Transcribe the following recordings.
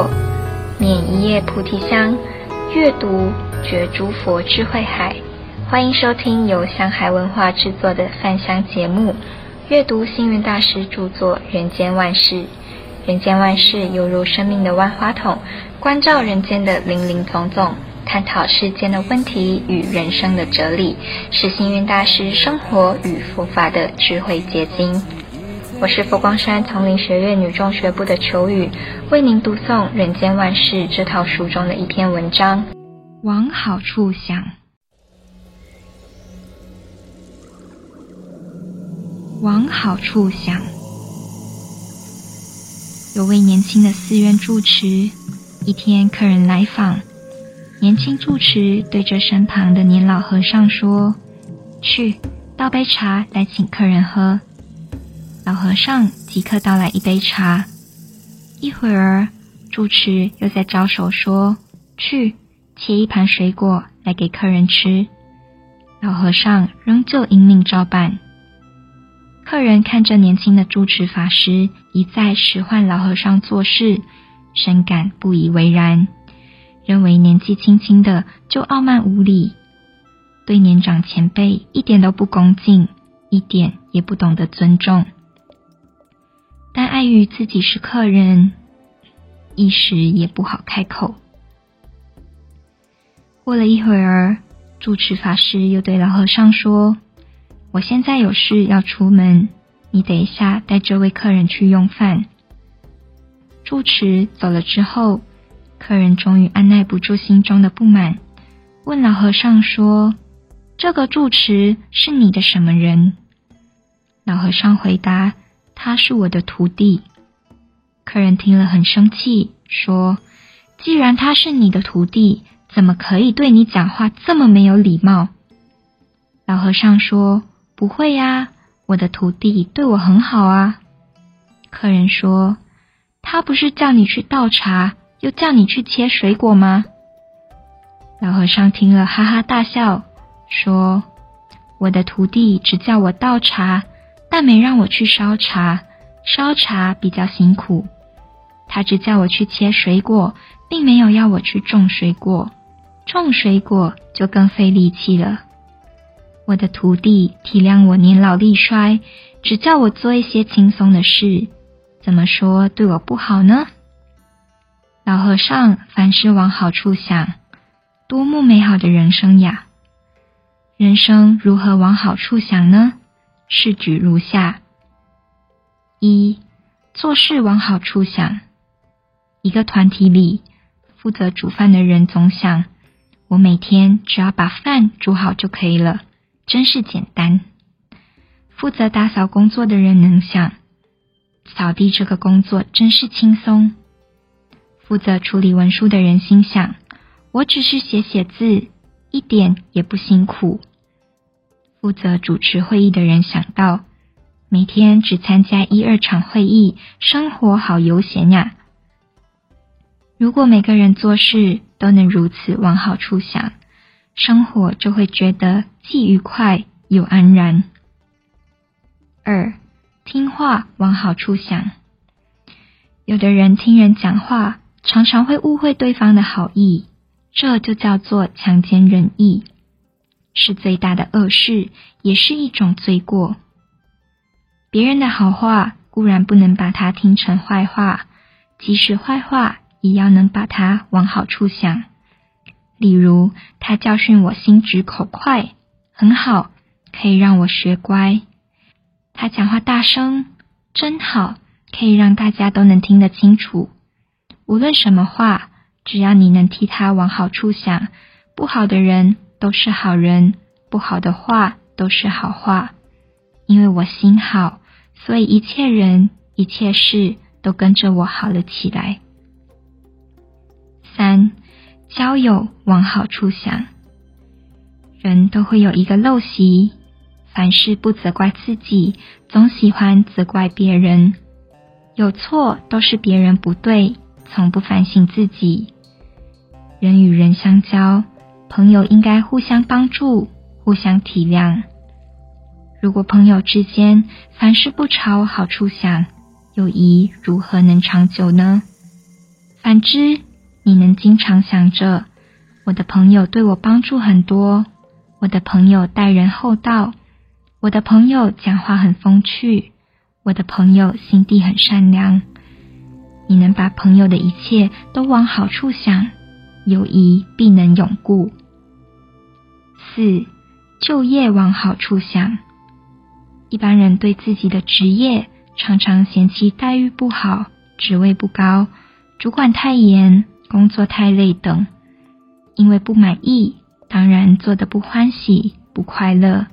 作，捻一叶菩提香，阅读觉诸佛智慧海。欢迎收听由香海文化制作的饭香节目，阅读星云大师著作《人间万事》。人间万事犹如生命的万花筒，关照人间的林林总总，探讨世间的问题与人生的哲理，是星云大师生活与佛法的智慧结晶。我是佛光山丛林学院女中学部的秋雨，为您读诵《人间万事》这套书中的一篇文章。往好处想，往好处想。有位年轻的寺院住持，一天客人来访，年轻住持对着身旁的年老和尚说：“去倒杯茶来请客人喝。”老和尚即刻倒来一杯茶，一会儿，住持又在招手说：“去切一盘水果来给客人吃。”老和尚仍旧应命照办。客人看着年轻的住持法师一再使唤老和尚做事，深感不以为然，认为年纪轻轻的就傲慢无礼，对年长前辈一点都不恭敬，一点也不懂得尊重。但碍于自己是客人，一时也不好开口。过了一会儿，住持法师又对老和尚说：“我现在有事要出门，你等一下带这位客人去用饭。”住持走了之后，客人终于按捺不住心中的不满，问老和尚说：“这个住持是你的什么人？”老和尚回答。他是我的徒弟。客人听了很生气，说：“既然他是你的徒弟，怎么可以对你讲话这么没有礼貌？”老和尚说：“不会呀，我的徒弟对我很好啊。”客人说：“他不是叫你去倒茶，又叫你去切水果吗？”老和尚听了哈哈大笑，说：“我的徒弟只叫我倒茶。”但没让我去烧茶，烧茶比较辛苦。他只叫我去切水果，并没有要我去种水果，种水果就更费力气了。我的徒弟体谅我年老力衰，只叫我做一些轻松的事，怎么说对我不好呢？老和尚凡事往好处想，多么美好的人生呀！人生如何往好处想呢？试举如下：一、做事往好处想。一个团体里，负责煮饭的人总想：我每天只要把饭煮好就可以了，真是简单。负责打扫工作的人能想：扫地这个工作真是轻松。负责处理文书的人心想：我只是写写字，一点也不辛苦。负责主持会议的人想到，每天只参加一二场会议，生活好悠闲呀。如果每个人做事都能如此往好处想，生活就会觉得既愉快又安然。二，听话往好处想。有的人听人讲话，常常会误会对方的好意，这就叫做强奸人意。是最大的恶事，也是一种罪过。别人的好话固然不能把它听成坏话，即使坏话，也要能把它往好处想。例如，他教训我心直口快，很好，可以让我学乖。他讲话大声，真好，可以让大家都能听得清楚。无论什么话，只要你能替他往好处想，不好的人。都是好人，不好的话都是好话。因为我心好，所以一切人一切事都跟着我好了起来。三，交友往好处想。人都会有一个陋习，凡事不责怪自己，总喜欢责怪别人。有错都是别人不对，从不反省自己。人与人相交。朋友应该互相帮助，互相体谅。如果朋友之间凡事不朝好处想，友谊如何能长久呢？反之，你能经常想着，我的朋友对我帮助很多，我的朋友待人厚道，我的朋友讲话很风趣，我的朋友心地很善良。你能把朋友的一切都往好处想，友谊必能永固。四，就业往好处想。一般人对自己的职业常常嫌弃待遇不好、职位不高、主管太严、工作太累等，因为不满意，当然做得不欢喜、不快乐。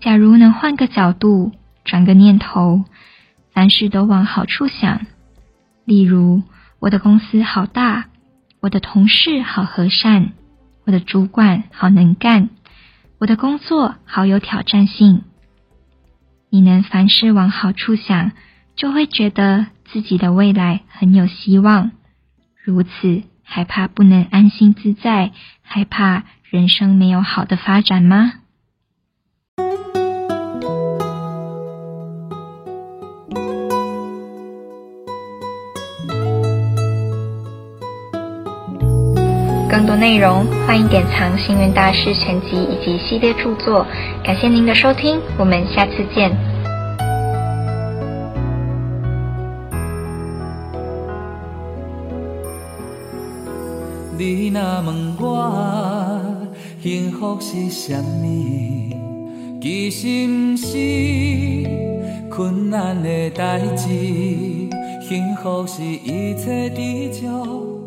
假如能换个角度，转个念头，凡事都往好处想。例如，我的公司好大，我的同事好和善，我的主管好能干，我的工作好有挑战性。你能凡事往好处想，就会觉得自己的未来很有希望。如此，还怕不能安心自在，害怕人生没有好的发展吗？更多内容，欢迎典藏《星云大师全集》以及系列著作。感谢您的收听，我们下次见。你若问我幸福是什么？其实不是困难的代志，幸福是一切知足。